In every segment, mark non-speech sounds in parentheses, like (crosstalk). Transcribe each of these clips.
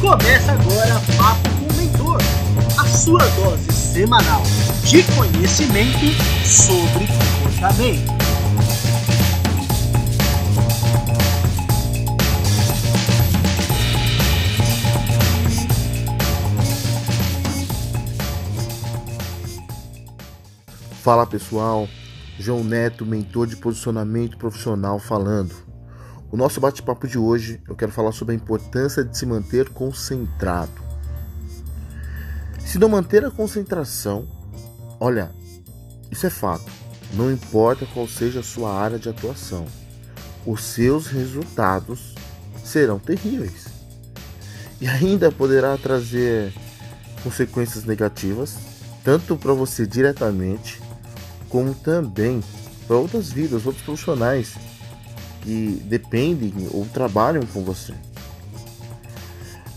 Começa agora Papo com o Mentor, a sua dose semanal de conhecimento sobre comportamento. Fala pessoal, João Neto, mentor de posicionamento profissional falando. O nosso bate-papo de hoje eu quero falar sobre a importância de se manter concentrado. Se não manter a concentração, olha, isso é fato, não importa qual seja a sua área de atuação, os seus resultados serão terríveis e ainda poderá trazer consequências negativas, tanto para você diretamente como também para outras vidas, outros profissionais que dependem ou trabalham com você.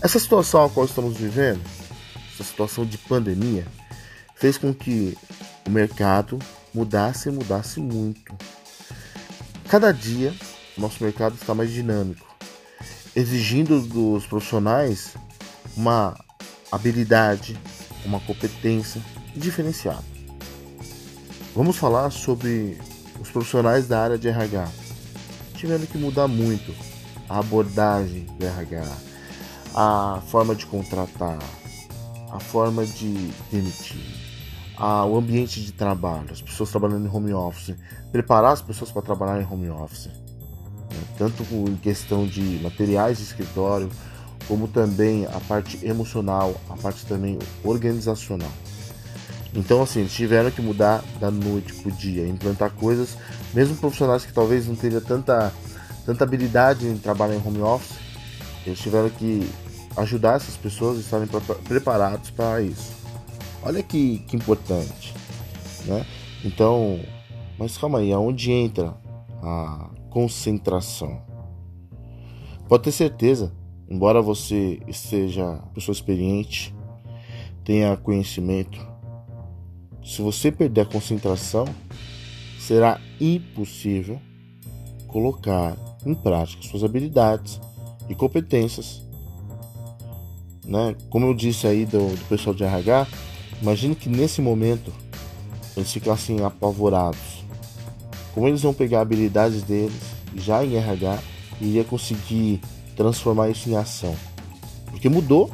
Essa situação a qual estamos vivendo, essa situação de pandemia, fez com que o mercado mudasse e mudasse muito. Cada dia, nosso mercado está mais dinâmico, exigindo dos profissionais uma habilidade, uma competência diferenciada. Vamos falar sobre os profissionais da área de RH. Tiveram que mudar muito a abordagem do RH, a forma de contratar, a forma de demitir, a, o ambiente de trabalho, as pessoas trabalhando em home office, preparar as pessoas para trabalhar em home office, né? tanto em questão de materiais de escritório, como também a parte emocional, a parte também organizacional. Então, assim, eles tiveram que mudar da noite pro dia, implantar coisas, mesmo profissionais que talvez não tenham tanta, tanta habilidade em trabalhar em home office, eles tiveram que ajudar essas pessoas a estarem preparados para isso. Olha que, que importante, né? Então, mas calma aí, aonde entra a concentração? Pode ter certeza, embora você seja pessoa experiente, tenha conhecimento, se você perder a concentração, será impossível colocar em prática suas habilidades e competências. Né? Como eu disse aí do, do pessoal de RH, imagine que nesse momento eles ficassem apavorados. Como eles vão pegar habilidades deles já em RH e iria conseguir transformar isso em ação? Porque mudou,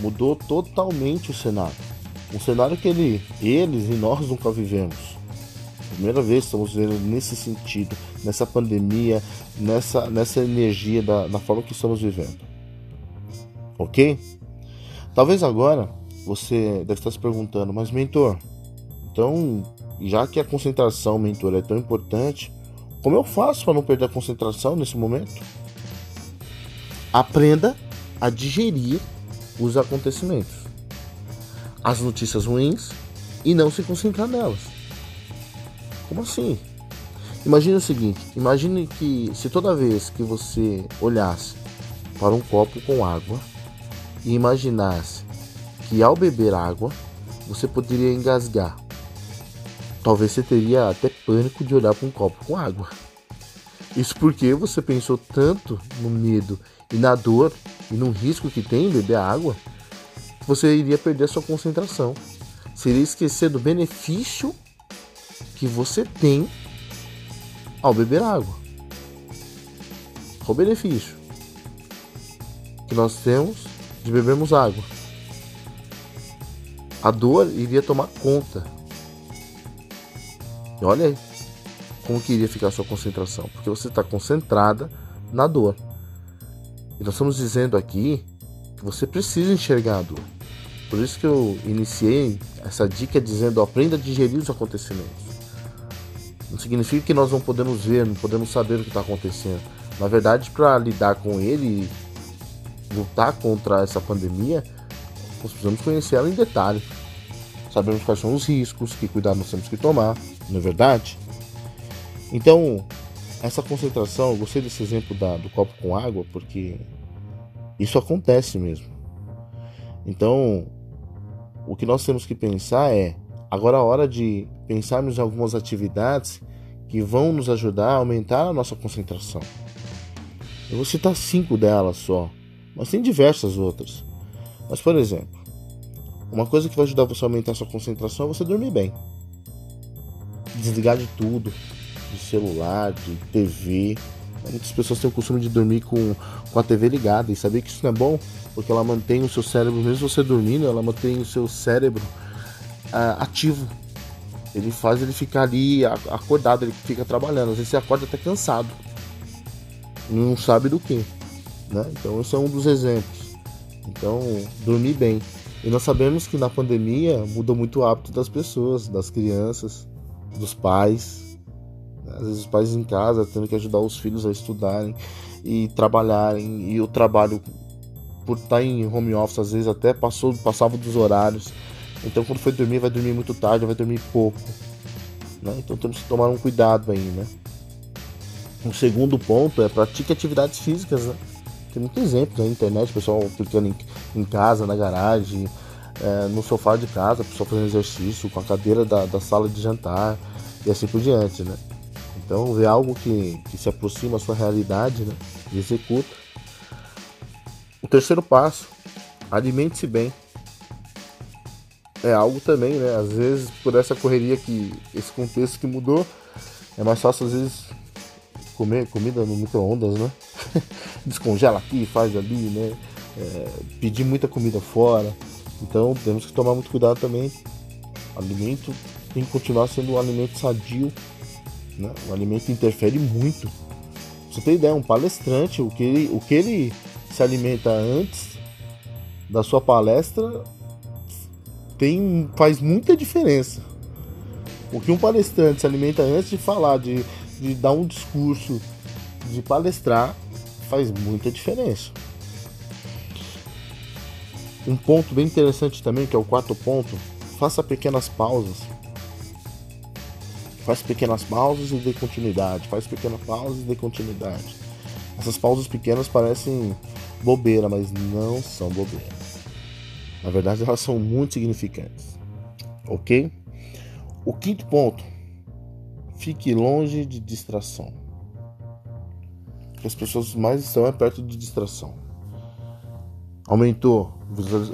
mudou totalmente o cenário. Um cenário que ele, eles e nós nunca vivemos. Primeira vez estamos vendo nesse sentido, nessa pandemia, nessa, nessa energia da, da forma que estamos vivendo. Ok? Talvez agora você deve estar se perguntando, mas mentor, então já que a concentração, mentor, é tão importante, como eu faço para não perder a concentração nesse momento? Aprenda a digerir os acontecimentos as notícias ruins e não se concentrar nelas. Como assim? Imagine o seguinte: imagine que se toda vez que você olhasse para um copo com água e imaginasse que ao beber água você poderia engasgar, talvez você teria até pânico de olhar para um copo com água. Isso porque você pensou tanto no medo e na dor e no risco que tem em beber água você iria perder sua concentração. Seria esquecer do benefício que você tem ao beber água. Qual o benefício que nós temos de bebermos água? A dor iria tomar conta. E olha aí como que iria ficar a sua concentração, porque você está concentrada na dor. E nós estamos dizendo aqui você precisa enxergar a dor. Por isso que eu iniciei essa dica dizendo aprenda a digerir os acontecimentos. Não significa que nós não podemos ver, não podemos saber o que está acontecendo. Na verdade, para lidar com ele lutar contra essa pandemia, nós precisamos conhecer ela em detalhe. Sabemos quais são os riscos, que cuidado nós temos que tomar, não é verdade? Então, essa concentração, eu gostei desse exemplo da, do copo com água, porque isso acontece mesmo. Então, o que nós temos que pensar é Agora é hora de pensarmos em algumas atividades que vão nos ajudar a aumentar a nossa concentração. Eu vou citar cinco delas só, mas tem diversas outras. Mas, por exemplo, uma coisa que vai ajudar você a aumentar a sua concentração é você dormir bem. Desligar de tudo, de celular, de TV. Muitas pessoas têm o costume de dormir com, com a TV ligada e saber que isso não é bom, porque ela mantém o seu cérebro, mesmo você dormindo, ela mantém o seu cérebro uh, ativo. Ele faz ele ficar ali acordado, ele fica trabalhando. Às vezes você acorda até cansado, não sabe do que. Né? Então, esse é um dos exemplos. Então, dormir bem. E nós sabemos que na pandemia mudou muito o hábito das pessoas, das crianças, dos pais. Às vezes os pais em casa tendo que ajudar os filhos a estudarem e trabalharem. E o trabalho, por estar em home office, às vezes até passou, passava dos horários. Então quando foi dormir, vai dormir muito tarde, vai dormir pouco. Né? Então temos que tomar um cuidado aí, né? Um segundo ponto é pratique atividades físicas, né? Tem muitos exemplos na internet, pessoal aplicando em, em casa, na garagem, é, no sofá de casa, pessoal fazendo exercício, com a cadeira da, da sala de jantar e assim por diante, né? Então, ver algo que, que se aproxima da sua realidade né? e executa. O terceiro passo, alimente-se bem. É algo também, né? Às vezes, por essa correria que, esse contexto que mudou, é mais fácil, às vezes, comer comida no micro-ondas, né? (laughs) Descongela aqui, faz ali, né? É, pedir muita comida fora. Então temos que tomar muito cuidado também. Alimento tem que continuar sendo um alimento sadio. Né? O alimento interfere muito. você tem ideia, um palestrante, o que, ele, o que ele se alimenta antes da sua palestra tem, faz muita diferença. O que um palestrante se alimenta antes de falar, de de dar um discurso, de palestrar, faz muita diferença. Um ponto bem interessante também, que é o quarto ponto, faça pequenas pausas. Faz pequenas pausas e dê continuidade. Faz pequenas pausas e dê continuidade. Essas pausas pequenas parecem bobeira, mas não são bobeira. Na verdade, elas são muito significantes. Ok? O quinto ponto Fique longe de distração. As pessoas mais estão é perto de distração. Aumentou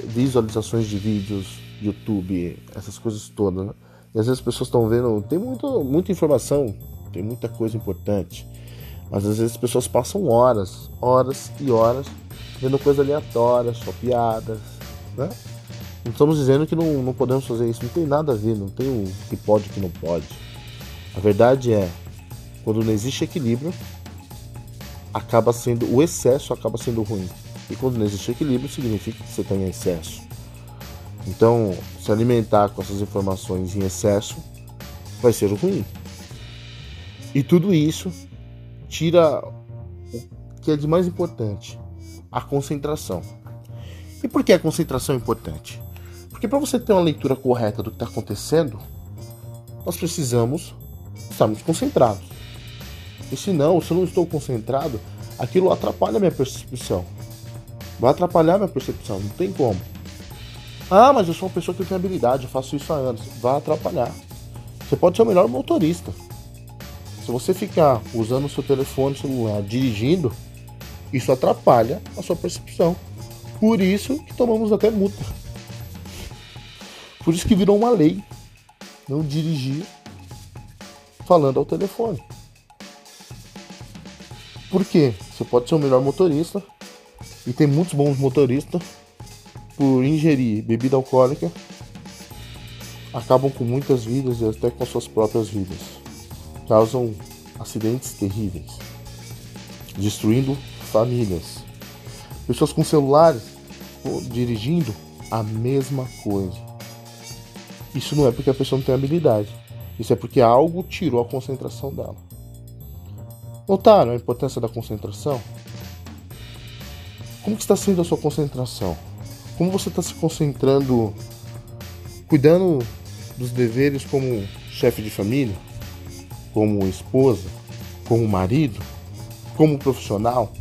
visualizações de vídeos, YouTube, essas coisas todas. E às vezes as pessoas estão vendo, tem muito, muita informação, tem muita coisa importante. Mas às vezes as pessoas passam horas, horas e horas vendo coisas aleatórias, só piadas, né? Não estamos dizendo que não, não podemos fazer isso, não tem nada a ver, não tem o que pode e o que não pode. A verdade é, quando não existe equilíbrio, acaba sendo o excesso acaba sendo ruim. E quando não existe equilíbrio, significa que você tem excesso. Então, se alimentar com essas informações em excesso vai ser ruim. E tudo isso tira o que é de mais importante, a concentração. E por que a concentração é importante? Porque para você ter uma leitura correta do que está acontecendo, nós precisamos estarmos concentrados. E se não, se eu não estou concentrado, aquilo atrapalha a minha percepção. Vai atrapalhar a minha percepção, não tem como. Ah, mas eu sou uma pessoa que tem habilidade, eu faço isso há anos. Vai atrapalhar. Você pode ser o melhor motorista. Se você ficar usando o seu telefone celular dirigindo, isso atrapalha a sua percepção. Por isso que tomamos até multa. Por isso que virou uma lei. Não dirigir falando ao telefone. Por quê? Você pode ser o melhor motorista e tem muitos bons motoristas por ingerir bebida alcoólica acabam com muitas vidas e até com suas próprias vidas. Causam acidentes terríveis, destruindo famílias. Pessoas com celulares dirigindo a mesma coisa. Isso não é porque a pessoa não tem habilidade. Isso é porque algo tirou a concentração dela. Notaram a importância da concentração? Como está sendo a sua concentração? Como você está se concentrando, cuidando dos deveres como chefe de família, como esposa, como marido, como profissional?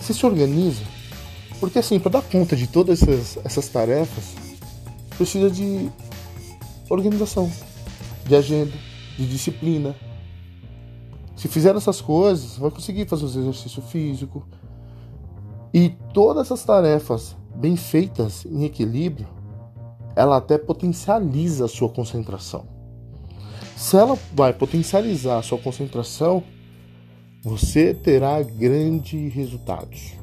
Você se organiza? Porque assim, para dar conta de todas essas, essas tarefas, precisa de organização, de agenda, de disciplina. Se fizer essas coisas, vai conseguir fazer os exercício físico. E todas essas tarefas bem feitas em equilíbrio, ela até potencializa a sua concentração. Se ela vai potencializar a sua concentração, você terá grandes resultados.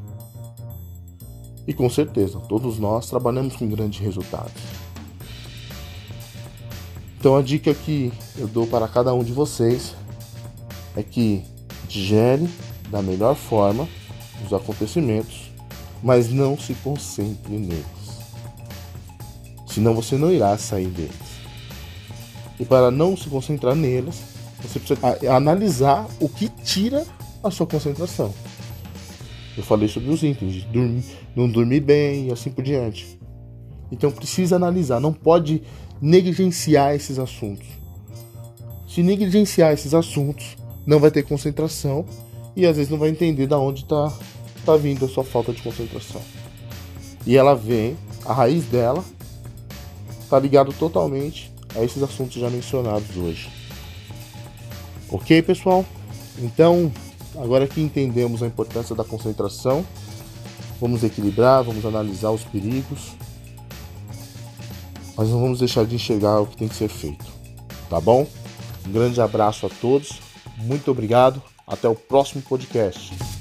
E com certeza, todos nós trabalhamos com grandes resultados. Então a dica que eu dou para cada um de vocês é que digere da melhor forma os acontecimentos, mas não se concentre neles. Senão você não irá sair deles. E para não se concentrar neles, você precisa analisar o que tira a sua concentração. Eu falei sobre os itens, dormir, não dormir bem e assim por diante. Então precisa analisar, não pode negligenciar esses assuntos. Se negligenciar esses assuntos, não vai ter concentração e às vezes não vai entender da onde está tá vindo a sua falta de concentração. E ela vem, a raiz dela está ligado totalmente a esses assuntos já mencionados hoje. Ok, pessoal? Então, agora que entendemos a importância da concentração, vamos equilibrar, vamos analisar os perigos, mas não vamos deixar de enxergar o que tem que ser feito. Tá bom? Um grande abraço a todos, muito obrigado, até o próximo podcast.